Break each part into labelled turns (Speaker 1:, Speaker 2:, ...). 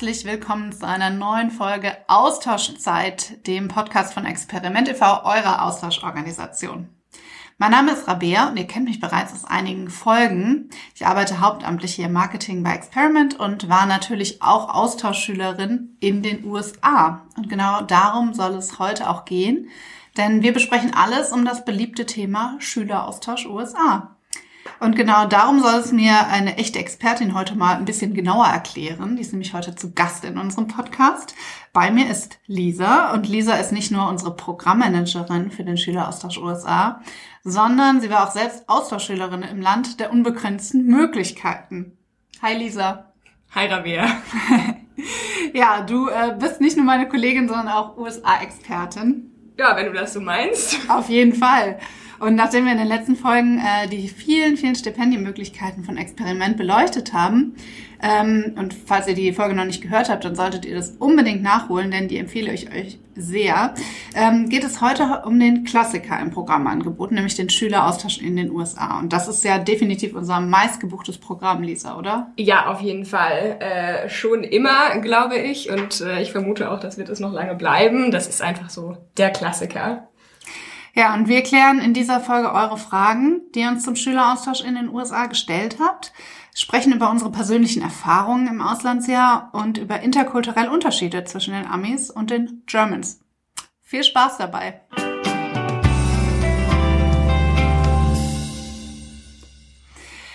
Speaker 1: herzlich willkommen zu einer neuen Folge Austauschzeit, dem Podcast von Experiment e.V., eurer Austauschorganisation. Mein Name ist Rabea und ihr kennt mich bereits aus einigen Folgen. Ich arbeite hauptamtlich hier im Marketing bei Experiment und war natürlich auch Austauschschülerin in den USA. Und genau darum soll es heute auch gehen, denn wir besprechen alles um das beliebte Thema Schüleraustausch USA. Und genau darum soll es mir eine echte Expertin heute mal ein bisschen genauer erklären. Die ist nämlich heute zu Gast in unserem Podcast. Bei mir ist Lisa und Lisa ist nicht nur unsere Programmmanagerin für den Schüleraustausch USA, sondern sie war auch selbst Austauschschülerin im Land der unbegrenzten Möglichkeiten. Hi Lisa.
Speaker 2: Hi Rabea.
Speaker 1: ja, du äh, bist nicht nur meine Kollegin, sondern auch USA-Expertin.
Speaker 2: Ja, wenn du das so meinst.
Speaker 1: Auf jeden Fall. Und nachdem wir in den letzten Folgen äh, die vielen, vielen Stipendienmöglichkeiten von Experiment beleuchtet haben, ähm, und falls ihr die Folge noch nicht gehört habt, dann solltet ihr das unbedingt nachholen, denn die empfehle ich euch sehr, ähm, geht es heute um den Klassiker im Programmangebot, nämlich den Schüleraustausch in den USA. Und das ist ja definitiv unser meistgebuchtes Programm, Lisa, oder?
Speaker 2: Ja, auf jeden Fall. Äh, schon immer, glaube ich. Und äh, ich vermute auch, das wird es noch lange bleiben. Das ist einfach so der Klassiker.
Speaker 1: Ja, und wir klären in dieser Folge eure Fragen, die ihr uns zum Schüleraustausch in den USA gestellt habt, sprechen über unsere persönlichen Erfahrungen im Auslandsjahr und über interkulturelle Unterschiede zwischen den Amis und den Germans. Viel Spaß dabei!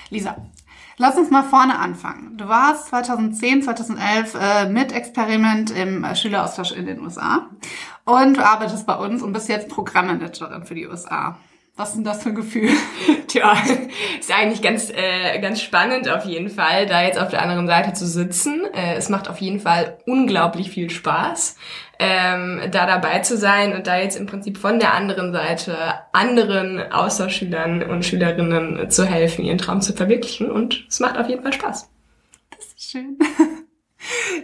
Speaker 1: Lisa, Lass uns mal vorne anfangen. Du warst 2010, 2011 äh, mit Experiment im äh, Schüleraustausch in den USA und du arbeitest bei uns und bist jetzt Programmmanagerin für die USA. Was ist denn das für ein Gefühl?
Speaker 2: Tja, ist eigentlich ganz, äh, ganz spannend auf jeden Fall, da jetzt auf der anderen Seite zu sitzen. Äh, es macht auf jeden Fall unglaublich viel Spaß, ähm, da dabei zu sein und da jetzt im Prinzip von der anderen Seite anderen Austauschschülern und Schülerinnen zu helfen, ihren Traum zu verwirklichen. Und es macht auf jeden Fall Spaß.
Speaker 1: Das ist schön.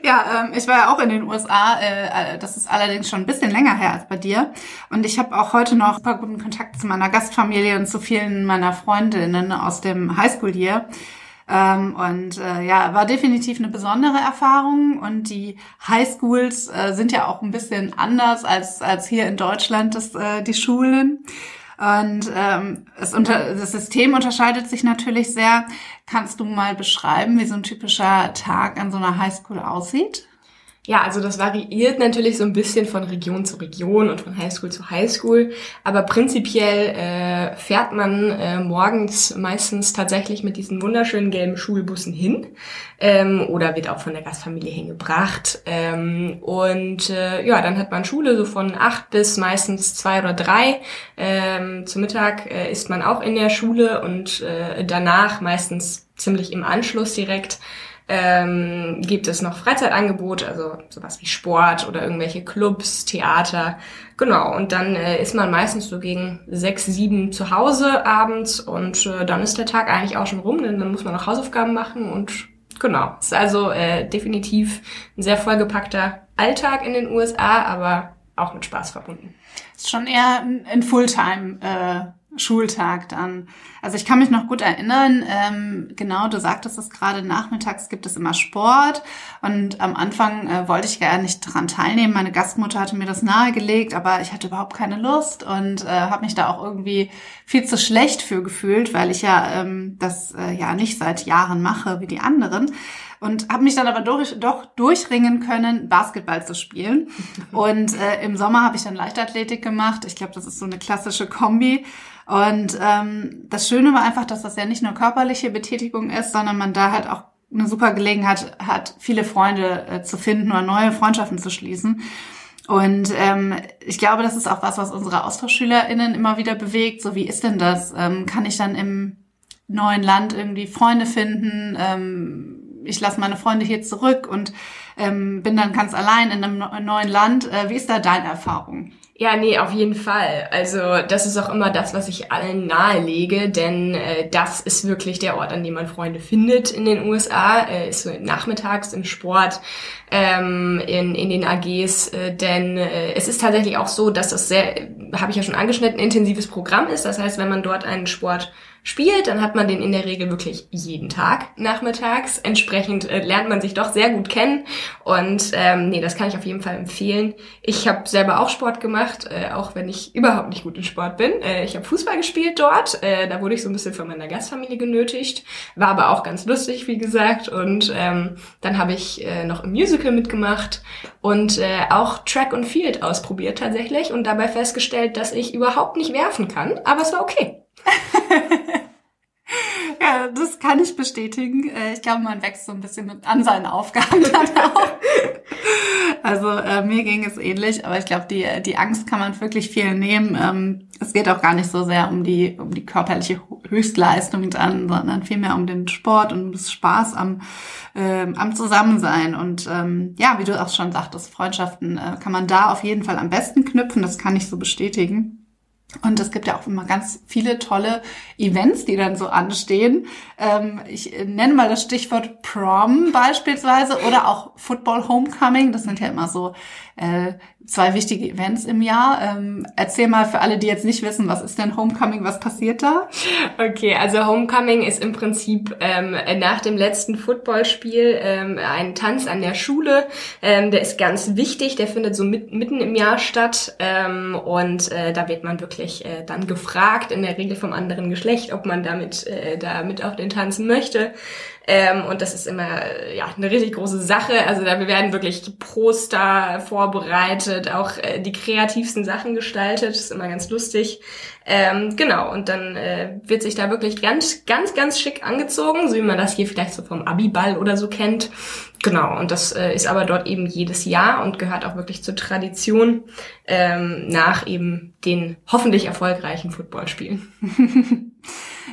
Speaker 1: Ja, ähm, ich war ja auch in den USA. Äh, das ist allerdings schon ein bisschen länger her als bei dir. Und ich habe auch heute noch super guten Kontakt zu meiner Gastfamilie und zu vielen meiner Freundinnen aus dem Highschool hier. Ähm, und äh, ja, war definitiv eine besondere Erfahrung. Und die Highschools äh, sind ja auch ein bisschen anders als, als hier in Deutschland das, äh, die Schulen. Und ähm, es unter, das System unterscheidet sich natürlich sehr. Kannst du mal beschreiben, wie so ein typischer Tag an so einer Highschool aussieht?
Speaker 2: Ja, also das variiert natürlich so ein bisschen von Region zu Region und von Highschool zu Highschool, aber prinzipiell äh, fährt man äh, morgens meistens tatsächlich mit diesen wunderschönen gelben Schulbussen hin ähm, oder wird auch von der Gastfamilie hingebracht. Ähm, und äh, ja, dann hat man Schule so von acht bis meistens zwei oder drei. Ähm, zum Mittag äh, ist man auch in der Schule und äh, danach meistens ziemlich im Anschluss direkt ähm, gibt es noch Freizeitangebote, also sowas wie Sport oder irgendwelche Clubs, Theater. Genau, und dann äh, ist man meistens so gegen sechs, sieben zu Hause abends und äh, dann ist der Tag eigentlich auch schon rum, denn dann muss man noch Hausaufgaben machen und genau. Ist also äh, definitiv ein sehr vollgepackter Alltag in den USA, aber auch mit Spaß verbunden.
Speaker 1: Ist schon eher ein Fulltime. Äh Schultag dann. Also ich kann mich noch gut erinnern, ähm, genau, du sagtest es gerade, nachmittags gibt es immer Sport und am Anfang äh, wollte ich gar nicht daran teilnehmen. Meine Gastmutter hatte mir das nahegelegt, aber ich hatte überhaupt keine Lust und äh, habe mich da auch irgendwie viel zu schlecht für gefühlt, weil ich ja ähm, das äh, ja nicht seit Jahren mache wie die anderen und habe mich dann aber durch, doch durchringen können, Basketball zu spielen. Und äh, im Sommer habe ich dann Leichtathletik gemacht. Ich glaube, das ist so eine klassische Kombi. Und ähm, das Schöne war einfach, dass das ja nicht nur körperliche Betätigung ist, sondern man da halt auch eine super Gelegenheit hat, viele Freunde äh, zu finden oder neue Freundschaften zu schließen. Und ähm, ich glaube, das ist auch was, was unsere AustauschschülerInnen immer wieder bewegt. So, wie ist denn das? Ähm, kann ich dann im neuen Land irgendwie Freunde finden? Ähm, ich lasse meine Freunde hier zurück und ähm, bin dann ganz allein in einem neuen Land. Äh, wie ist da deine Erfahrung?
Speaker 2: Ja, nee, auf jeden Fall. Also das ist auch immer das, was ich allen nahelege, denn äh, das ist wirklich der Ort, an dem man Freunde findet in den USA, äh, ist so nachmittags im Sport, ähm, in, in den AGs, äh, denn äh, es ist tatsächlich auch so, dass das sehr, habe ich ja schon angeschnitten, intensives Programm ist. Das heißt, wenn man dort einen Sport spielt, dann hat man den in der Regel wirklich jeden Tag nachmittags. Entsprechend äh, lernt man sich doch sehr gut kennen und ähm, nee, das kann ich auf jeden Fall empfehlen. Ich habe selber auch Sport gemacht, äh, auch wenn ich überhaupt nicht gut in Sport bin. Äh, ich habe Fußball gespielt dort, äh, da wurde ich so ein bisschen von meiner Gastfamilie genötigt, war aber auch ganz lustig, wie gesagt. Und ähm, dann habe ich äh, noch im Musical mitgemacht und äh, auch Track und Field ausprobiert tatsächlich und dabei festgestellt, dass ich überhaupt nicht werfen kann, aber es war okay.
Speaker 1: ja, das kann ich bestätigen. Äh, ich glaube, man wächst so ein bisschen mit an seinen Aufgaben dann auch. Also äh, mir ging es ähnlich, aber ich glaube, die, die Angst kann man wirklich viel nehmen. Ähm, es geht auch gar nicht so sehr um die, um die körperliche Höchstleistung dann, sondern vielmehr um den Sport und um das Spaß am, äh, am Zusammensein. Und ähm, ja, wie du auch schon sagtest, Freundschaften äh, kann man da auf jeden Fall am besten knüpfen. Das kann ich so bestätigen. Und es gibt ja auch immer ganz viele tolle Events, die dann so anstehen. Ähm, ich nenne mal das Stichwort Prom beispielsweise oder auch Football Homecoming. Das sind ja immer so äh, zwei wichtige Events im Jahr. Ähm, erzähl mal für alle, die jetzt nicht wissen, was ist denn Homecoming, was passiert da?
Speaker 2: Okay, also Homecoming ist im Prinzip ähm, nach dem letzten Footballspiel ähm, ein Tanz an der Schule. Ähm, der ist ganz wichtig, der findet so mit, mitten im Jahr statt ähm, und äh, da wird man wirklich äh, dann gefragt, in der Regel vom anderen Geschlecht, ob man damit, äh, damit auf den tanzen möchte. Ähm, und das ist immer ja eine richtig große Sache. Also da werden wirklich Poster vorbereitet, auch äh, die kreativsten Sachen gestaltet. Das ist immer ganz lustig. Ähm, genau, und dann äh, wird sich da wirklich ganz, ganz, ganz schick angezogen, so wie man das hier vielleicht so vom Abiball oder so kennt. Genau, und das äh, ist aber dort eben jedes Jahr und gehört auch wirklich zur Tradition ähm, nach eben den hoffentlich erfolgreichen Footballspielen.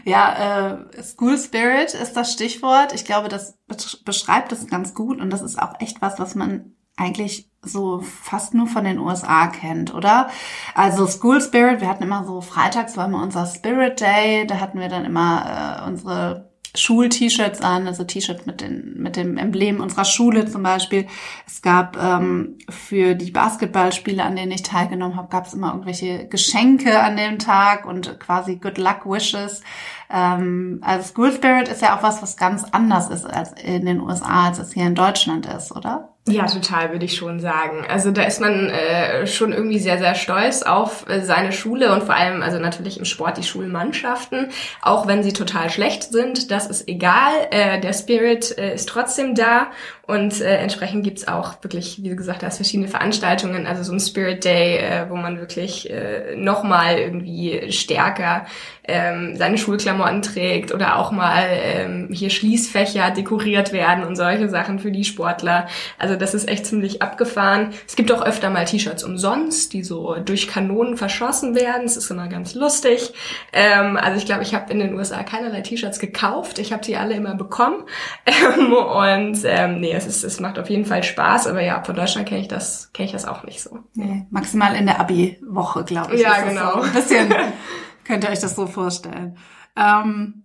Speaker 1: Ja, äh, School Spirit ist das Stichwort. Ich glaube, das beschreibt es ganz gut und das ist auch echt was, was man eigentlich so fast nur von den USA kennt, oder? Also School Spirit, wir hatten immer so freitags war immer unser Spirit Day, da hatten wir dann immer äh, unsere Schul-T-Shirts an, also T-Shirts mit, den, mit dem Emblem unserer Schule zum Beispiel. Es gab ähm, für die Basketballspiele, an denen ich teilgenommen habe, gab es immer irgendwelche Geschenke an dem Tag und quasi Good Luck Wishes. Ähm, also School Spirit ist ja auch was, was ganz anders ist als in den USA, als es hier in Deutschland ist, oder?
Speaker 2: Ja, total, würde ich schon sagen. Also da ist man äh, schon irgendwie sehr, sehr stolz auf äh, seine Schule und vor allem, also natürlich im Sport die Schulmannschaften, auch wenn sie total schlecht sind, das ist egal. Äh, der Spirit äh, ist trotzdem da und äh, entsprechend gibt's auch wirklich, wie gesagt hast, verschiedene Veranstaltungen, also so ein Spirit Day, äh, wo man wirklich äh, nochmal irgendwie stärker ähm, seine Schulklamotten trägt oder auch mal ähm, hier Schließfächer dekoriert werden und solche Sachen für die Sportler. Also das ist echt ziemlich abgefahren. Es gibt auch öfter mal T-Shirts umsonst, die so durch Kanonen verschossen werden. Das ist immer ganz lustig. Ähm, also ich glaube, ich habe in den USA keinerlei T-Shirts gekauft. Ich habe die alle immer bekommen. Ähm, und ähm, nee, es, ist, es macht auf jeden Fall Spaß, aber ja, von Deutschland kenne ich das kenne ich das auch nicht so.
Speaker 1: Nee, maximal in der Abi-Woche, glaube ich.
Speaker 2: Ja, genau. So
Speaker 1: ein bisschen könnt ihr euch das so vorstellen. Ähm,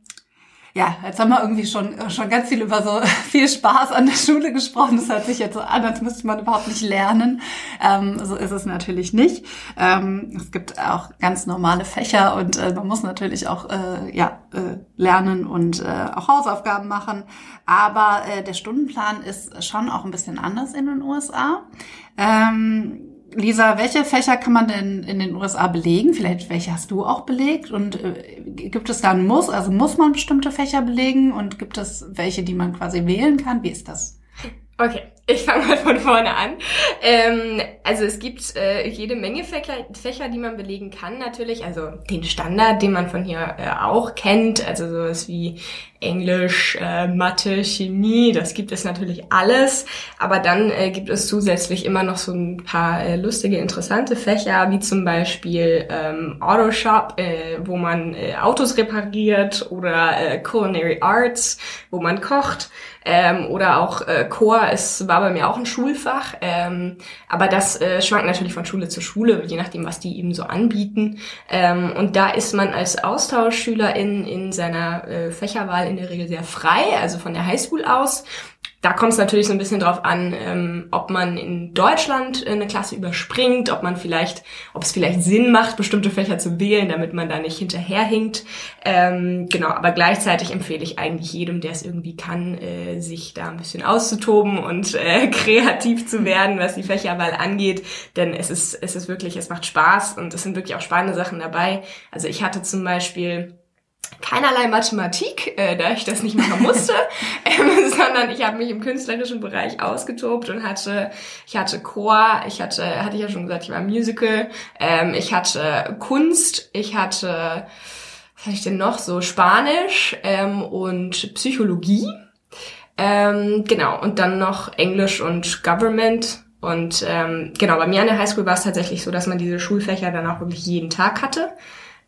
Speaker 1: ja, jetzt haben wir irgendwie schon, schon ganz viel über so viel Spaß an der Schule gesprochen. Das hört sich jetzt so an, als müsste man überhaupt nicht lernen. Ähm, so ist es natürlich nicht. Ähm, es gibt auch ganz normale Fächer und äh, man muss natürlich auch äh, ja, äh, lernen und äh, auch Hausaufgaben machen. Aber äh, der Stundenplan ist schon auch ein bisschen anders in den USA. Ähm, Lisa, welche Fächer kann man denn in den USA belegen? Vielleicht welche hast du auch belegt? Und äh, gibt es da einen Muss? Also muss man bestimmte Fächer belegen? Und gibt es welche, die man quasi wählen kann? Wie ist das?
Speaker 2: Okay, ich fange mal von vorne an. Ähm, also es gibt äh, jede Menge Fächer, Fächer, die man belegen kann natürlich. Also den Standard, den man von hier äh, auch kennt. Also sowas wie Englisch, äh, Mathe, Chemie, das gibt es natürlich alles. Aber dann äh, gibt es zusätzlich immer noch so ein paar äh, lustige, interessante Fächer, wie zum Beispiel ähm, Autoshop, äh, wo man äh, Autos repariert oder äh, Culinary Arts, wo man kocht. Ähm, oder auch äh, Chor, es war bei mir auch ein Schulfach, ähm, aber das äh, schwankt natürlich von Schule zu Schule, je nachdem, was die eben so anbieten. Ähm, und da ist man als Austauschschüler in, in seiner äh, Fächerwahl in der Regel sehr frei, also von der Highschool aus. da kommt es natürlich so ein bisschen drauf an, ähm, ob man in Deutschland eine Klasse überspringt, ob man vielleicht, ob es vielleicht Sinn macht, bestimmte Fächer zu wählen, damit man da nicht hinterherhinkt. Ähm, genau, aber gleichzeitig empfehle ich eigentlich jedem, der es irgendwie kann, äh, sich da ein bisschen auszutoben und äh, kreativ zu werden, was die Fächerwahl angeht. Denn es ist, es ist wirklich, es macht Spaß und es sind wirklich auch spannende Sachen dabei. Also ich hatte zum Beispiel keinerlei Mathematik, äh, da ich das nicht machen musste, ähm, sondern ich habe mich im künstlerischen Bereich ausgetobt und hatte, ich hatte Chor, ich hatte, hatte ich ja schon gesagt, ich war Musical, ähm, ich hatte Kunst, ich hatte, was hatte ich denn noch so, Spanisch ähm, und Psychologie, ähm, genau, und dann noch Englisch und Government und ähm, genau, bei mir an der Highschool war es tatsächlich so, dass man diese Schulfächer dann auch wirklich jeden Tag hatte.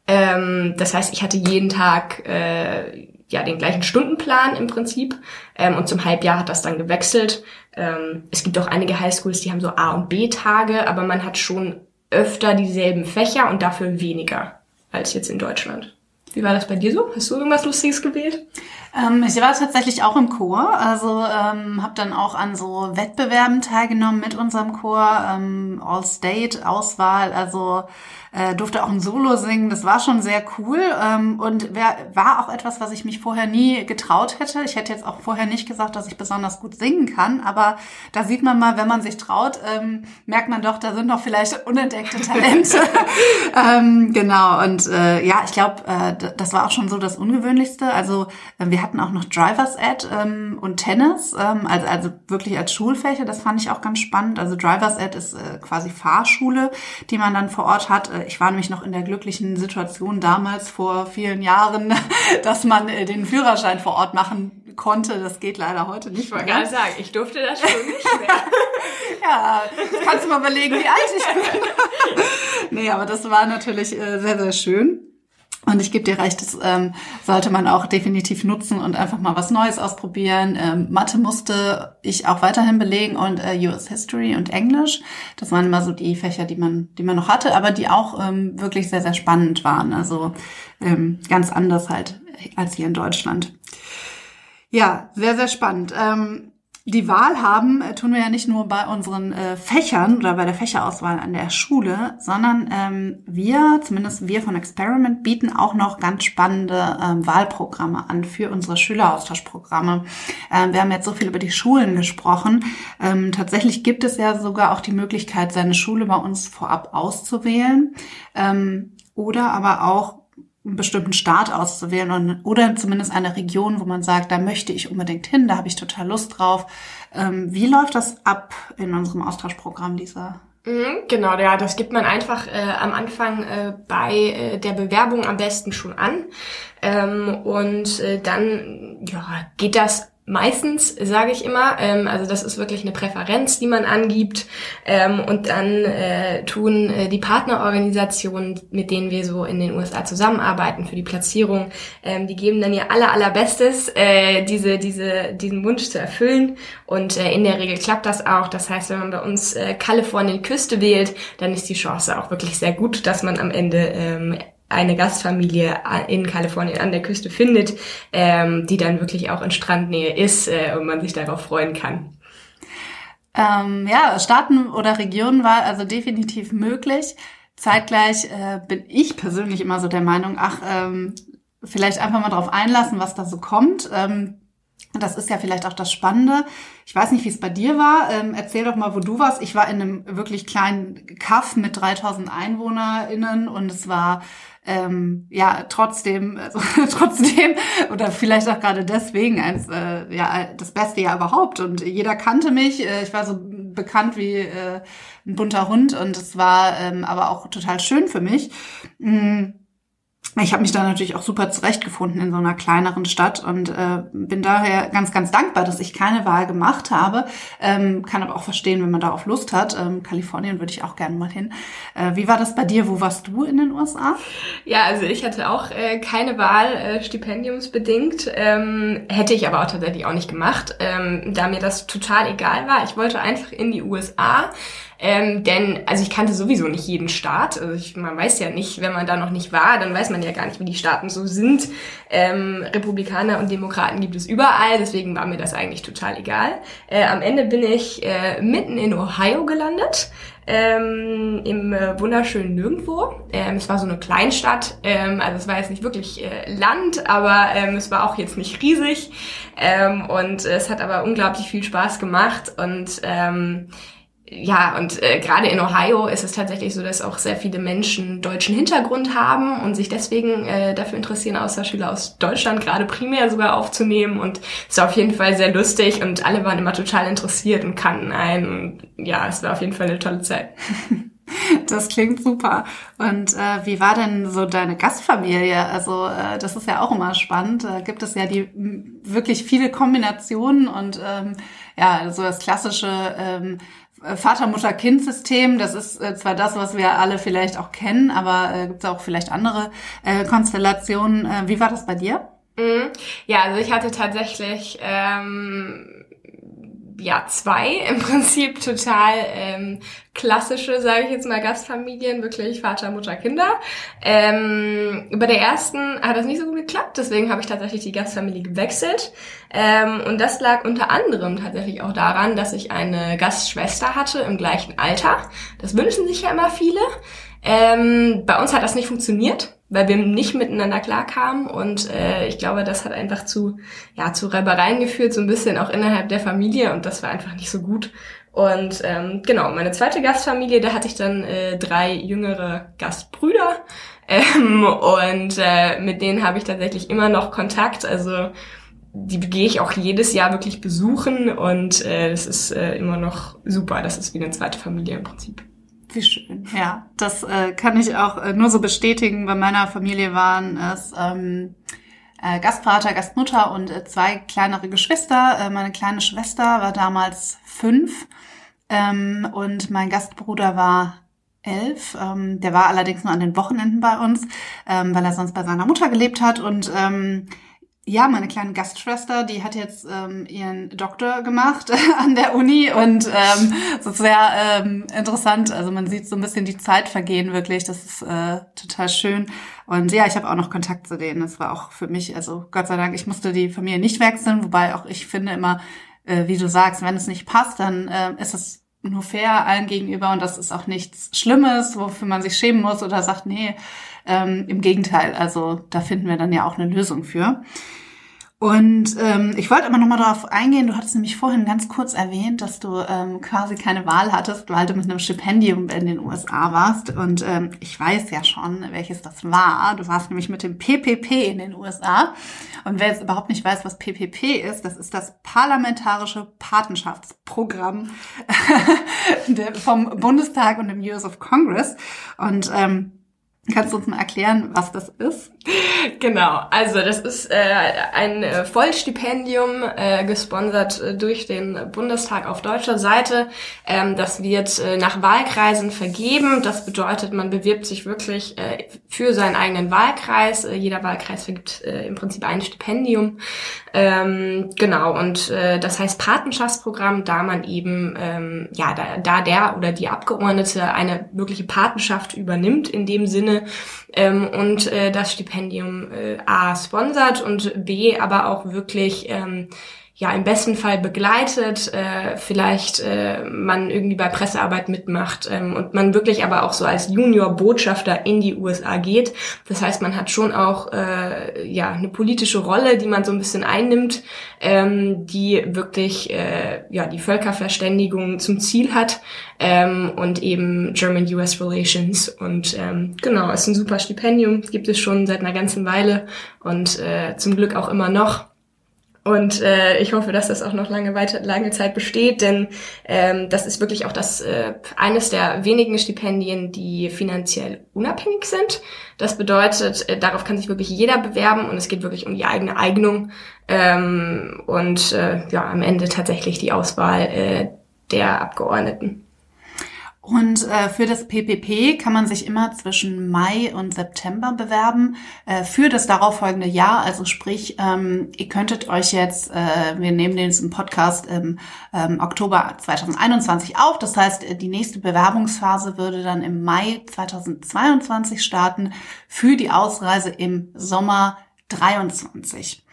Speaker 2: Ähm, das heißt, ich hatte jeden Tag äh, ja den gleichen Stundenplan im Prinzip ähm, und zum Halbjahr hat das dann gewechselt. Ähm, es gibt auch einige Highschools, die haben so A- und B-Tage, aber man hat schon öfter dieselben Fächer und dafür weniger als jetzt in Deutschland. Wie war das bei dir so? Hast du irgendwas Lustiges gewählt?
Speaker 1: Ähm, ich war tatsächlich auch im Chor, also ähm, habe dann auch an so Wettbewerben teilgenommen mit unserem Chor, ähm, All-State-Auswahl, also äh, durfte auch ein Solo singen. Das war schon sehr cool ähm, und wär, war auch etwas, was ich mich vorher nie getraut hätte. Ich hätte jetzt auch vorher nicht gesagt, dass ich besonders gut singen kann, aber da sieht man mal, wenn man sich traut, ähm, merkt man doch, da sind noch vielleicht unentdeckte Talente. ähm, genau und äh, ja, ich glaube, äh, das war auch schon so das Ungewöhnlichste. Also äh, wir hatten auch noch Drivers Ed ähm, und Tennis, ähm, also, also wirklich als Schulfächer. Das fand ich auch ganz spannend. Also Drivers Ed ist äh, quasi Fahrschule, die man dann vor Ort hat. Äh, ich war nämlich noch in der glücklichen Situation damals vor vielen Jahren, dass man äh, den Führerschein vor Ort machen konnte. Das geht leider heute nicht
Speaker 2: mehr. Ich wollte sagen, ich durfte das schon nicht mehr.
Speaker 1: ja, kannst du mal überlegen, wie alt ich bin. nee, aber das war natürlich äh, sehr, sehr schön. Und ich gebe dir recht, das ähm, sollte man auch definitiv nutzen und einfach mal was Neues ausprobieren. Ähm, Mathe musste ich auch weiterhin belegen und äh, US History und Englisch. Das waren immer so die Fächer, die man, die man noch hatte, aber die auch ähm, wirklich sehr, sehr spannend waren. Also ähm, ganz anders halt als hier in Deutschland. Ja, sehr, sehr spannend. Ähm, die Wahl haben äh, tun wir ja nicht nur bei unseren äh, Fächern oder bei der Fächerauswahl an der Schule, sondern ähm, wir, zumindest wir von Experiment, bieten auch noch ganz spannende ähm, Wahlprogramme an für unsere Schüleraustauschprogramme. Ähm, wir haben jetzt so viel über die Schulen gesprochen. Ähm, tatsächlich gibt es ja sogar auch die Möglichkeit, seine Schule bei uns vorab auszuwählen ähm, oder aber auch einen bestimmten Staat auszuwählen und, oder zumindest eine Region, wo man sagt, da möchte ich unbedingt hin, da habe ich total Lust drauf. Ähm, wie läuft das ab in unserem Austauschprogramm, Lisa?
Speaker 2: Mhm, genau, ja, das gibt man einfach äh, am Anfang äh, bei äh, der Bewerbung am besten schon an. Ähm, und äh, dann ja, geht das Meistens sage ich immer, ähm, also das ist wirklich eine Präferenz, die man angibt ähm, und dann äh, tun äh, die Partnerorganisationen, mit denen wir so in den USA zusammenarbeiten für die Platzierung, ähm, die geben dann ihr aller allerbestes, äh, diese diese diesen Wunsch zu erfüllen und äh, in der Regel klappt das auch. Das heißt, wenn man bei uns äh, Kalifornien Küste wählt, dann ist die Chance auch wirklich sehr gut, dass man am Ende ähm, eine Gastfamilie in Kalifornien an der Küste findet, ähm, die dann wirklich auch in Strandnähe ist äh, und man sich darauf freuen kann.
Speaker 1: Ähm, ja, Staaten oder Regionen war also definitiv möglich. Zeitgleich äh, bin ich persönlich immer so der Meinung, ach, ähm, vielleicht einfach mal drauf einlassen, was da so kommt. Ähm, das ist ja vielleicht auch das Spannende. Ich weiß nicht, wie es bei dir war. Ähm, erzähl doch mal, wo du warst. Ich war in einem wirklich kleinen Kaff mit 3000 EinwohnerInnen und es war ähm, ja trotzdem, also, trotzdem oder vielleicht auch gerade deswegen eins, äh, ja das beste Jahr überhaupt. Und jeder kannte mich. Äh, ich war so bekannt wie äh, ein bunter Hund und es war ähm, aber auch total schön für mich. Mhm ich habe mich da natürlich auch super zurechtgefunden in so einer kleineren Stadt und äh, bin daher ganz, ganz dankbar, dass ich keine Wahl gemacht habe. Ähm, kann aber auch verstehen, wenn man darauf Lust hat. Ähm, Kalifornien würde ich auch gerne mal hin. Äh, wie war das bei dir? Wo warst du in den USA?
Speaker 2: Ja, also ich hatte auch äh, keine Wahl, äh, stipendiumsbedingt. Ähm, hätte ich aber auch tatsächlich auch nicht gemacht, ähm, da mir das total egal war. Ich wollte einfach in die USA. Ähm, denn, also ich kannte sowieso nicht jeden Staat. Also ich, man weiß ja nicht, wenn man da noch nicht war, dann weiß man ja gar nicht, wie die Staaten so sind. Ähm, Republikaner und Demokraten gibt es überall, deswegen war mir das eigentlich total egal. Äh, am Ende bin ich äh, mitten in Ohio gelandet ähm, im äh, wunderschönen Nirgendwo. Ähm, es war so eine Kleinstadt, ähm, also es war jetzt nicht wirklich äh, Land, aber ähm, es war auch jetzt nicht riesig ähm, und es hat aber unglaublich viel Spaß gemacht und ähm, ja, und äh, gerade in Ohio ist es tatsächlich so, dass auch sehr viele Menschen deutschen Hintergrund haben und sich deswegen äh, dafür interessieren, Austauschschüler aus Deutschland gerade primär sogar aufzunehmen. Und es war auf jeden Fall sehr lustig und alle waren immer total interessiert und kannten einen. Und ja, es war auf jeden Fall eine tolle Zeit.
Speaker 1: Das klingt super. Und äh, wie war denn so deine Gastfamilie? Also äh, das ist ja auch immer spannend. Da gibt es ja die wirklich viele Kombinationen und ähm, ja, so das klassische ähm, Vater-Mutter-Kind-System, das ist äh, zwar das, was wir alle vielleicht auch kennen, aber äh, gibt es auch vielleicht andere äh, Konstellationen. Äh, wie war das bei dir?
Speaker 2: Mhm. Ja, also ich hatte tatsächlich ähm, ja, zwei im Prinzip total ähm, klassische, sage ich jetzt mal, Gastfamilien, wirklich Vater, Mutter, Kinder. Ähm, bei der ersten hat das nicht so gut geklappt, deswegen habe ich tatsächlich die Gastfamilie gewechselt. Ähm, und das lag unter anderem tatsächlich auch daran, dass ich eine Gastschwester hatte im gleichen Alter. Das wünschen sich ja immer viele. Ähm, bei uns hat das nicht funktioniert weil wir nicht miteinander klarkamen und äh, ich glaube, das hat einfach zu ja zu Reibereien geführt, so ein bisschen auch innerhalb der Familie und das war einfach nicht so gut. Und ähm, genau, meine zweite Gastfamilie, da hatte ich dann äh, drei jüngere Gastbrüder ähm, und äh, mit denen habe ich tatsächlich immer noch Kontakt. Also die gehe ich auch jedes Jahr wirklich besuchen und äh, es ist äh, immer noch super. Das ist wie eine zweite Familie im Prinzip.
Speaker 1: Wie schön. Ja, das äh, kann ich auch äh, nur so bestätigen. Bei meiner Familie waren es ähm, äh, Gastvater, Gastmutter und äh, zwei kleinere Geschwister. Äh, meine kleine Schwester war damals fünf ähm, und mein Gastbruder war elf. Ähm, der war allerdings nur an den Wochenenden bei uns, ähm, weil er sonst bei seiner Mutter gelebt hat und ähm, ja, meine kleine Gastschwester, die hat jetzt ähm, ihren Doktor gemacht an der Uni und ähm, das ist sehr ähm, interessant. Also man sieht so ein bisschen die Zeit vergehen wirklich. Das ist äh, total schön. Und ja, ich habe auch noch Kontakt zu denen. Das war auch für mich, also Gott sei Dank, ich musste die Familie nicht wechseln, wobei auch ich finde immer, äh, wie du sagst, wenn es nicht passt, dann äh, ist es nur fair allen gegenüber und das ist auch nichts Schlimmes, wofür man sich schämen muss oder sagt, nee, ähm, Im Gegenteil, also da finden wir dann ja auch eine Lösung für. Und ähm, ich wollte aber nochmal darauf eingehen, du hattest nämlich vorhin ganz kurz erwähnt, dass du ähm, quasi keine Wahl hattest, weil du mit einem Stipendium in den USA warst. Und ähm, ich weiß ja schon, welches das war. Du warst nämlich mit dem PPP in den USA. Und wer jetzt überhaupt nicht weiß, was PPP ist, das ist das Parlamentarische Patenschaftsprogramm vom Bundestag und dem US of Congress. Und ähm, Kannst du uns mal erklären, was das ist?
Speaker 2: Genau, also das ist äh, ein äh, Vollstipendium, äh, gesponsert äh, durch den Bundestag auf deutscher Seite. Ähm, das wird äh, nach Wahlkreisen vergeben. Das bedeutet, man bewirbt sich wirklich äh, für seinen eigenen Wahlkreis. Äh, jeder Wahlkreis vergibt äh, im Prinzip ein Stipendium. Ähm, genau, und äh, das heißt Patenschaftsprogramm, da man eben, ähm, ja, da, da der oder die Abgeordnete eine wirkliche Patenschaft übernimmt in dem Sinne ähm, und äh, das Stipendium äh, A sponsert und B aber auch wirklich ähm, ja im besten Fall begleitet, äh, vielleicht äh, man irgendwie bei Pressearbeit mitmacht ähm, und man wirklich aber auch so als Junior-Botschafter in die USA geht. Das heißt, man hat schon auch äh, ja eine politische Rolle, die man so ein bisschen einnimmt, ähm, die wirklich äh, ja die Völkerverständigung zum Ziel hat ähm, und eben German-US Relations und ähm, genau, ist ein super Stipendium, gibt es schon seit einer ganzen Weile und äh, zum Glück auch immer noch. Und äh, ich hoffe, dass das auch noch lange weiter, lange Zeit besteht, denn ähm, das ist wirklich auch das äh, eines der wenigen Stipendien, die finanziell unabhängig sind. Das bedeutet, äh, darauf kann sich wirklich jeder bewerben und es geht wirklich um die eigene Eignung ähm, und äh, ja am Ende tatsächlich die Auswahl äh, der Abgeordneten.
Speaker 1: Und äh, für das PPP kann man sich immer zwischen Mai und September bewerben äh, für das darauffolgende Jahr. Also sprich, ähm, ihr könntet euch jetzt, äh, wir nehmen den Podcast im ähm, Oktober 2021 auf. Das heißt, äh, die nächste Bewerbungsphase würde dann im Mai 2022 starten für die Ausreise im Sommer 23.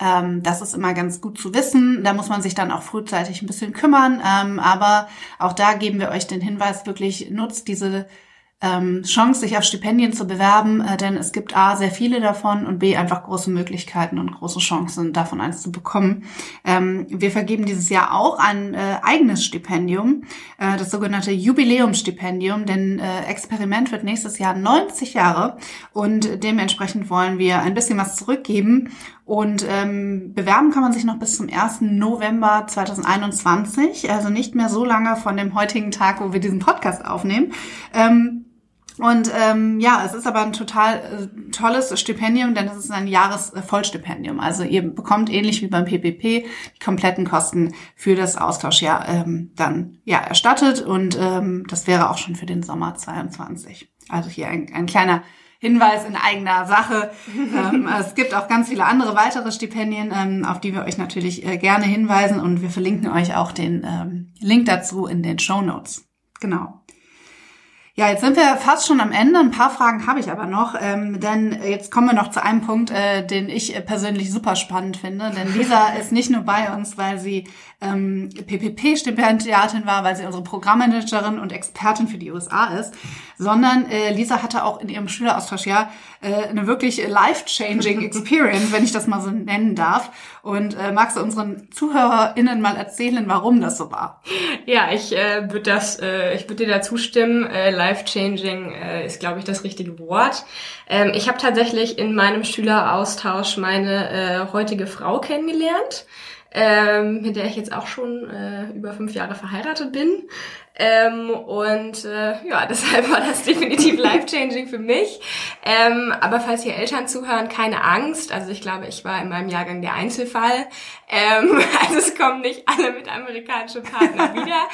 Speaker 1: Ähm, das ist immer ganz gut zu wissen. Da muss man sich dann auch frühzeitig ein bisschen kümmern. Ähm, aber auch da geben wir euch den Hinweis, wirklich nutzt diese ähm, Chance, sich auf Stipendien zu bewerben, äh, denn es gibt A, sehr viele davon und B, einfach große Möglichkeiten und große Chancen, davon eins zu bekommen. Ähm, wir vergeben dieses Jahr auch ein äh, eigenes Stipendium, äh, das sogenannte Jubiläumsstipendium, denn äh, Experiment wird nächstes Jahr 90 Jahre und dementsprechend wollen wir ein bisschen was zurückgeben und ähm, bewerben kann man sich noch bis zum 1. November 2021, also nicht mehr so lange von dem heutigen Tag, wo wir diesen Podcast aufnehmen. Ähm, und ähm, ja, es ist aber ein total äh, tolles Stipendium, denn es ist ein Jahresvollstipendium. Also ihr bekommt ähnlich wie beim PPP die kompletten Kosten für das Austauschjahr ähm, dann ja erstattet und ähm, das wäre auch schon für den Sommer 22. Also hier ein, ein kleiner Hinweis in eigener Sache. ähm, es gibt auch ganz viele andere weitere Stipendien, ähm, auf die wir euch natürlich äh, gerne hinweisen und wir verlinken euch auch den ähm, Link dazu in den Show Notes. Genau. Ja, jetzt sind wir fast schon am Ende. Ein paar Fragen habe ich aber noch, ähm, denn jetzt kommen wir noch zu einem Punkt, äh, den ich persönlich super spannend finde. Denn Lisa ist nicht nur bei uns, weil sie ähm, PPP-Stipendiatin war, weil sie unsere Programmmanagerin und Expertin für die USA ist, sondern äh, Lisa hatte auch in ihrem Schüleraustauschjahr äh, eine wirklich life-changing Experience, wenn ich das mal so nennen darf. Und äh, magst du unseren ZuhörerInnen mal erzählen, warum das so war?
Speaker 2: Ja, ich äh, würde das, äh, ich würde dir da zustimmen. Äh, life-changing äh, ist, glaube ich, das richtige Wort. Ähm, ich habe tatsächlich in meinem Schüleraustausch meine äh, heutige Frau kennengelernt ähm, mit der ich jetzt auch schon äh, über fünf Jahre verheiratet bin. Ähm, und äh, ja, deshalb war das definitiv life-changing für mich. Ähm, aber falls hier Eltern zuhören, keine Angst. Also ich glaube, ich war in meinem Jahrgang der Einzelfall. Ähm, also es kommen nicht alle mit amerikanischen Partnern wieder.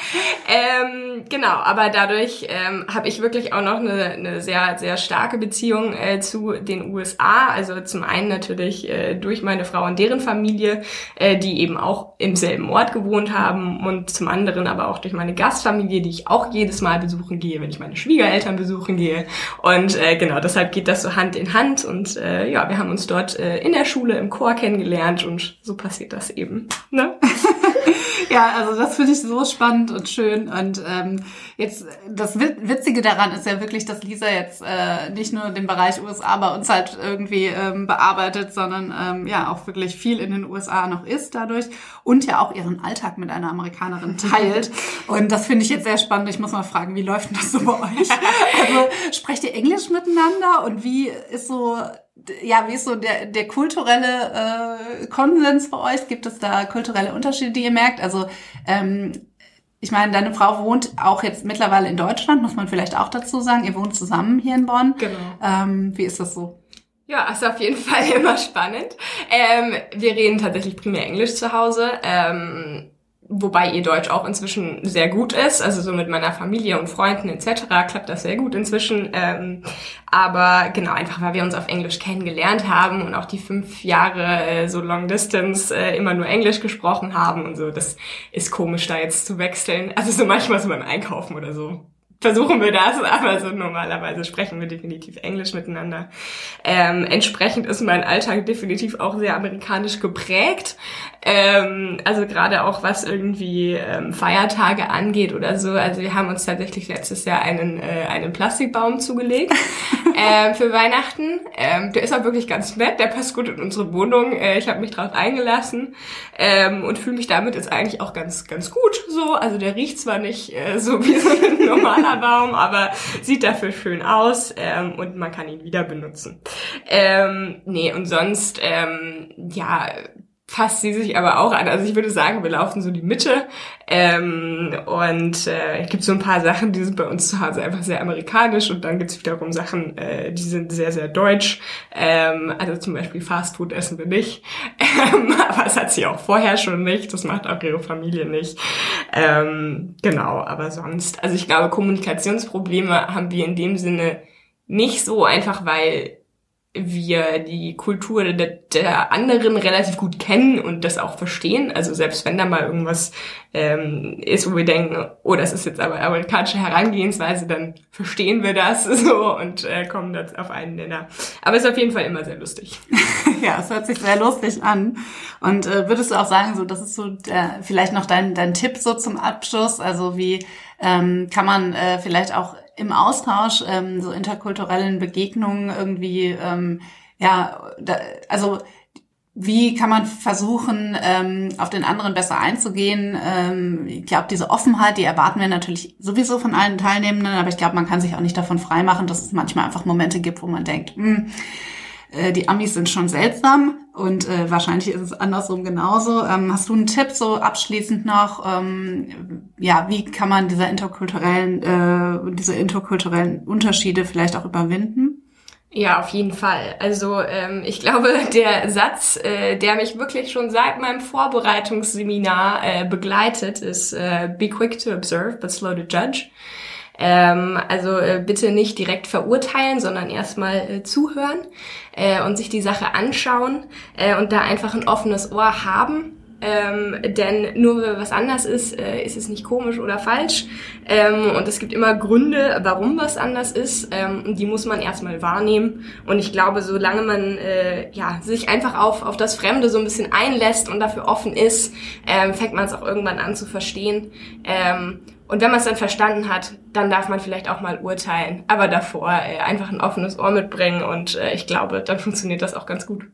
Speaker 2: ähm, genau, aber dadurch ähm, habe ich wirklich auch noch eine, eine sehr, sehr starke Beziehung äh, zu den USA. Also zum einen natürlich äh, durch meine Frau und deren Familie, äh, die eben auch im selben Ort gewohnt haben und zum anderen aber auch durch meine Gastfamilie, die ich auch jedes Mal besuchen gehe, wenn ich meine Schwiegereltern besuchen gehe. Und äh, genau, deshalb geht das so Hand in Hand und äh, ja, wir haben uns dort äh, in der Schule im Chor kennengelernt und so passiert das eben. Ne?
Speaker 1: ja, also das finde ich so spannend und schön. Und ähm, jetzt das Witzige daran ist ja wirklich, dass Lisa jetzt äh, nicht nur den Bereich USA bei uns halt irgendwie ähm, bearbeitet, sondern ähm, ja auch wirklich viel in den USA noch ist dadurch und ja auch ihren Alltag mit einer Amerikanerin teilt. Und das finde ich jetzt sehr spannend. Ich muss mal fragen, wie läuft denn das so bei euch? Also sprecht ihr Englisch miteinander und wie ist so ja, wie ist so der, der kulturelle äh, Konsens für euch? Gibt es da kulturelle Unterschiede, die ihr merkt? Also ähm, ich meine, deine Frau wohnt auch jetzt mittlerweile in Deutschland, muss man vielleicht auch dazu sagen. Ihr wohnt zusammen hier in Bonn.
Speaker 2: Genau.
Speaker 1: Ähm, wie ist das so?
Speaker 2: Ja, ist auf jeden Fall immer spannend. Ähm, wir reden tatsächlich primär Englisch zu Hause. Ähm, wobei ihr Deutsch auch inzwischen sehr gut ist, also so mit meiner Familie und Freunden etc. klappt das sehr gut inzwischen. Ähm, aber genau, einfach weil wir uns auf Englisch kennengelernt haben und auch die fünf Jahre äh, so Long Distance äh, immer nur Englisch gesprochen haben und so, das ist komisch da jetzt zu wechseln. Also so manchmal so beim Einkaufen oder so versuchen wir das, aber so normalerweise sprechen wir definitiv Englisch miteinander. Ähm, entsprechend ist mein Alltag definitiv auch sehr amerikanisch geprägt. Ähm, also gerade auch was irgendwie ähm, Feiertage angeht oder so. Also wir haben uns tatsächlich letztes Jahr einen, äh, einen Plastikbaum zugelegt äh, für Weihnachten. Ähm, der ist auch wirklich ganz nett, der passt gut in unsere Wohnung. Äh, ich habe mich drauf eingelassen ähm, und fühle mich damit jetzt eigentlich auch ganz, ganz gut so. Also der riecht zwar nicht äh, so wie so ein normaler Baum, aber sieht dafür schön aus ähm, und man kann ihn wieder benutzen. Ähm, nee, und sonst, ähm, ja, passt sie sich aber auch an. Also ich würde sagen, wir laufen so die Mitte. Ähm, und äh, es gibt so ein paar Sachen, die sind bei uns zu Hause einfach sehr amerikanisch und dann gibt es wiederum Sachen, äh, die sind sehr, sehr deutsch. Ähm, also zum Beispiel Fastfood essen wir nicht. Ähm, aber es hat sie auch vorher schon nicht. Das macht auch ihre Familie nicht. Ähm, genau, aber sonst. Also ich glaube, Kommunikationsprobleme haben wir in dem Sinne nicht so einfach, weil wir die Kultur der, der, anderen relativ gut kennen und das auch verstehen. Also selbst wenn da mal irgendwas ähm, ist, wo wir denken, oh, das ist jetzt aber amerikanische Herangehensweise, dann verstehen wir das so und äh, kommen dann auf einen Nenner. Aber es ist auf jeden Fall immer sehr lustig.
Speaker 1: ja, es hört sich sehr lustig an. Und äh, würdest du auch sagen, so das ist so der, vielleicht noch dein, dein Tipp so zum Abschluss? Also wie ähm, kann man äh, vielleicht auch im Austausch, ähm, so interkulturellen Begegnungen irgendwie, ähm, ja, da, also wie kann man versuchen, ähm, auf den anderen besser einzugehen? Ähm, ich glaube, diese Offenheit, die erwarten wir natürlich sowieso von allen Teilnehmenden, aber ich glaube, man kann sich auch nicht davon freimachen, dass es manchmal einfach Momente gibt, wo man denkt, mh, hm, äh, die Amis sind schon seltsam und äh, wahrscheinlich ist es andersrum genauso. Ähm, hast du einen Tipp so abschließend noch? Ähm, ja, wie kann man diese interkulturellen, äh, diese interkulturellen Unterschiede vielleicht auch überwinden?
Speaker 2: Ja, auf jeden Fall. Also ähm, ich glaube, der Satz, äh, der mich wirklich schon seit meinem Vorbereitungsseminar äh, begleitet, ist äh, Be quick to observe, but slow to judge. Ähm, also äh, bitte nicht direkt verurteilen, sondern erstmal äh, zuhören äh, und sich die Sache anschauen äh, und da einfach ein offenes Ohr haben. Ähm, denn nur weil was anders ist, äh, ist es nicht komisch oder falsch. Ähm, und es gibt immer Gründe, warum was anders ist. Ähm, und die muss man erstmal wahrnehmen. Und ich glaube, solange man äh, ja, sich einfach auf, auf das Fremde so ein bisschen einlässt und dafür offen ist, ähm, fängt man es auch irgendwann an zu verstehen. Und wenn man es dann verstanden hat, dann darf man vielleicht auch mal urteilen. Aber davor äh, einfach ein offenes Ohr mitbringen und äh, ich glaube, dann funktioniert das auch ganz gut.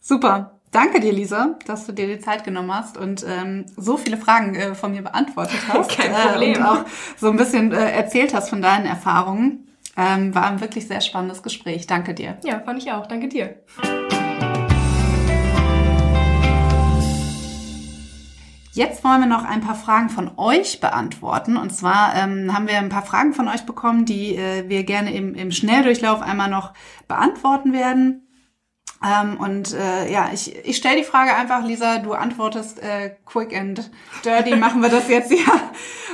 Speaker 1: Super. Danke dir, Lisa, dass du dir die Zeit genommen hast und ähm, so viele Fragen äh, von mir beantwortet hast.
Speaker 2: Kein Problem.
Speaker 1: Äh, und auch so ein bisschen äh, erzählt hast von deinen Erfahrungen. Ähm, war ein wirklich sehr spannendes Gespräch. Danke dir.
Speaker 2: Ja, fand ich auch. Danke dir.
Speaker 1: Jetzt wollen wir noch ein paar Fragen von euch beantworten. Und zwar ähm, haben wir ein paar Fragen von euch bekommen, die äh, wir gerne im, im Schnelldurchlauf einmal noch beantworten werden. Ähm, und äh, ja, ich, ich stelle die Frage einfach, Lisa, du antwortest äh, quick and dirty, machen wir das jetzt ja.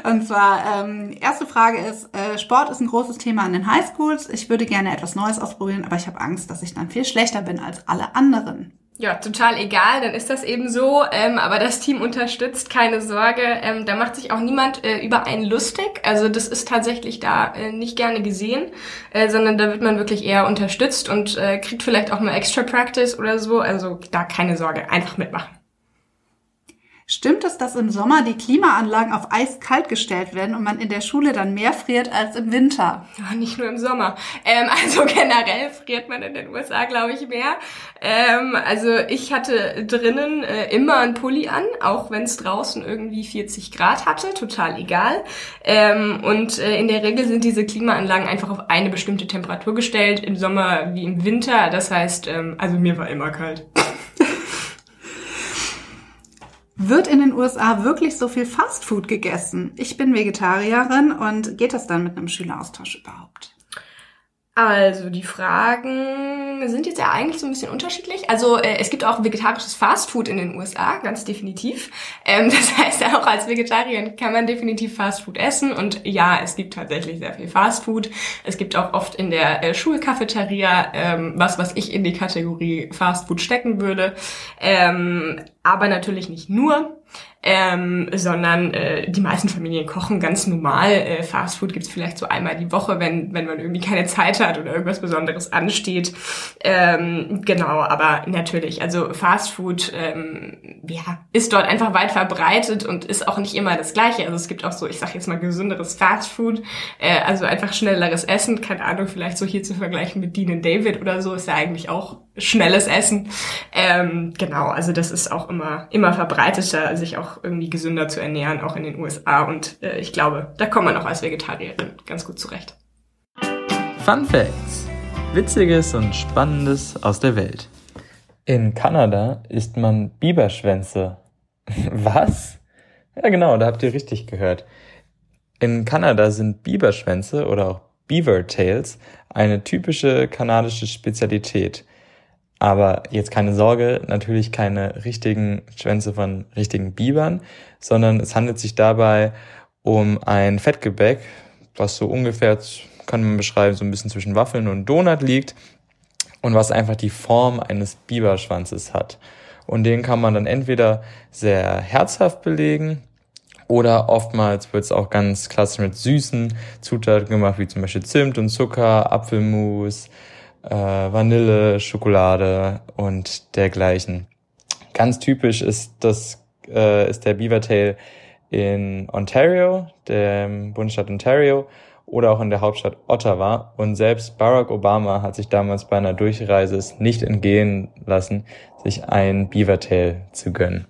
Speaker 1: Und zwar, ähm, erste Frage ist, äh, Sport ist ein großes Thema an den Highschools. Ich würde gerne etwas Neues ausprobieren, aber ich habe Angst, dass ich dann viel schlechter bin als alle anderen
Speaker 2: ja, total egal, dann ist das eben so. Ähm, aber das Team unterstützt, keine Sorge. Ähm, da macht sich auch niemand äh, über einen lustig. Also das ist tatsächlich da äh, nicht gerne gesehen, äh, sondern da wird man wirklich eher unterstützt und äh, kriegt vielleicht auch mal Extra Practice oder so. Also da keine Sorge, einfach mitmachen.
Speaker 1: Stimmt es, dass im Sommer die Klimaanlagen auf eiskalt gestellt werden und man in der Schule dann mehr friert als im Winter?
Speaker 2: Ja, nicht nur im Sommer. Ähm, also generell friert man in den USA, glaube ich, mehr. Ähm, also ich hatte drinnen äh, immer einen Pulli an, auch wenn es draußen irgendwie 40 Grad hatte, total egal. Ähm, und äh, in der Regel sind diese Klimaanlagen einfach auf eine bestimmte Temperatur gestellt, im Sommer wie im Winter. Das heißt, ähm, also mir war immer kalt.
Speaker 1: Wird in den USA wirklich so viel Fastfood gegessen? Ich bin Vegetarierin und geht das dann mit einem Schüleraustausch überhaupt?
Speaker 2: Also die Fragen sind jetzt ja eigentlich so ein bisschen unterschiedlich. Also äh, es gibt auch vegetarisches Fastfood in den USA, ganz definitiv. Ähm, das heißt, auch als Vegetarier kann man definitiv Fastfood essen. Und ja, es gibt tatsächlich sehr viel Fastfood. Es gibt auch oft in der äh, Schulcafeteria ähm, was, was ich in die Kategorie Fastfood stecken würde. Ähm, aber natürlich nicht nur ähm, sondern äh, die meisten Familien kochen ganz normal. Äh, Fastfood gibt's vielleicht so einmal die Woche, wenn, wenn man irgendwie keine Zeit hat oder irgendwas Besonderes ansteht. Ähm, genau, aber natürlich, also Fastfood ähm, ja, ist dort einfach weit verbreitet und ist auch nicht immer das Gleiche. Also es gibt auch so, ich sage jetzt mal gesünderes Fastfood, äh, also einfach schnelleres Essen. Keine Ahnung, vielleicht so hier zu vergleichen mit Dean David oder so, ist ja eigentlich auch schnelles Essen. Ähm, genau, also das ist auch immer, immer verbreiteter, sich auch irgendwie gesünder zu ernähren, auch in den USA. Und äh, ich glaube, da kommt man auch als Vegetarierin ganz gut zurecht.
Speaker 3: Fun Facts. Witziges und Spannendes aus der Welt. In Kanada isst man Biberschwänze. Was? Ja, genau, da habt ihr richtig gehört. In Kanada sind Biberschwänze oder auch Beaver Tails eine typische kanadische Spezialität. Aber jetzt keine Sorge, natürlich keine richtigen Schwänze von richtigen Bibern, sondern es handelt sich dabei um ein Fettgebäck, was so ungefähr, kann man beschreiben, so ein bisschen zwischen Waffeln und Donut liegt und was einfach die Form eines Biberschwanzes hat. Und den kann man dann entweder sehr herzhaft belegen oder oftmals wird es auch ganz klassisch mit süßen Zutaten gemacht, wie zum Beispiel Zimt und Zucker, Apfelmus, äh, Vanille, Schokolade und dergleichen. Ganz typisch ist das äh, ist der Beavertail in Ontario, dem Bundesstaat Ontario oder auch in der Hauptstadt Ottawa. Und selbst Barack Obama hat sich damals bei einer Durchreise es nicht entgehen lassen, sich ein Beavertail zu gönnen.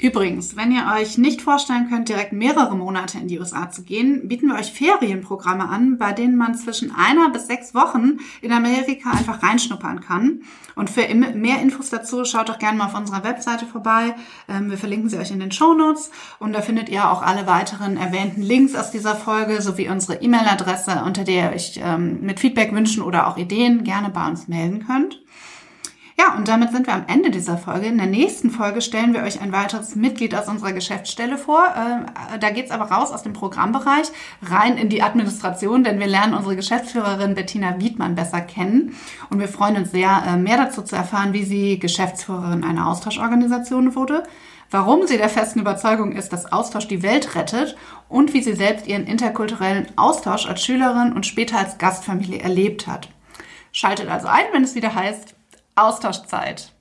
Speaker 1: Übrigens, wenn ihr euch nicht vorstellen könnt, direkt mehrere Monate in die USA zu gehen, bieten wir euch Ferienprogramme an, bei denen man zwischen einer bis sechs Wochen in Amerika einfach reinschnuppern kann. Und für mehr Infos dazu schaut doch gerne mal auf unserer Webseite vorbei. Ähm, wir verlinken sie euch in den Show Notes und da findet ihr auch alle weiteren erwähnten Links aus dieser Folge sowie unsere E-Mail-Adresse, unter der ihr euch ähm, mit Feedback wünschen oder auch Ideen gerne bei uns melden könnt. Ja, und damit sind wir am Ende dieser Folge. In der nächsten Folge stellen wir euch ein weiteres Mitglied aus unserer Geschäftsstelle vor. Äh, da geht's aber raus aus dem Programmbereich, rein in die Administration, denn wir lernen unsere Geschäftsführerin Bettina Wiedmann besser kennen. Und wir freuen uns sehr, äh, mehr dazu zu erfahren, wie sie Geschäftsführerin einer Austauschorganisation wurde warum sie der festen Überzeugung ist, dass Austausch die Welt rettet und wie sie selbst ihren interkulturellen Austausch als Schülerin und später als Gastfamilie erlebt hat. Schaltet also ein, wenn es wieder heißt Austauschzeit.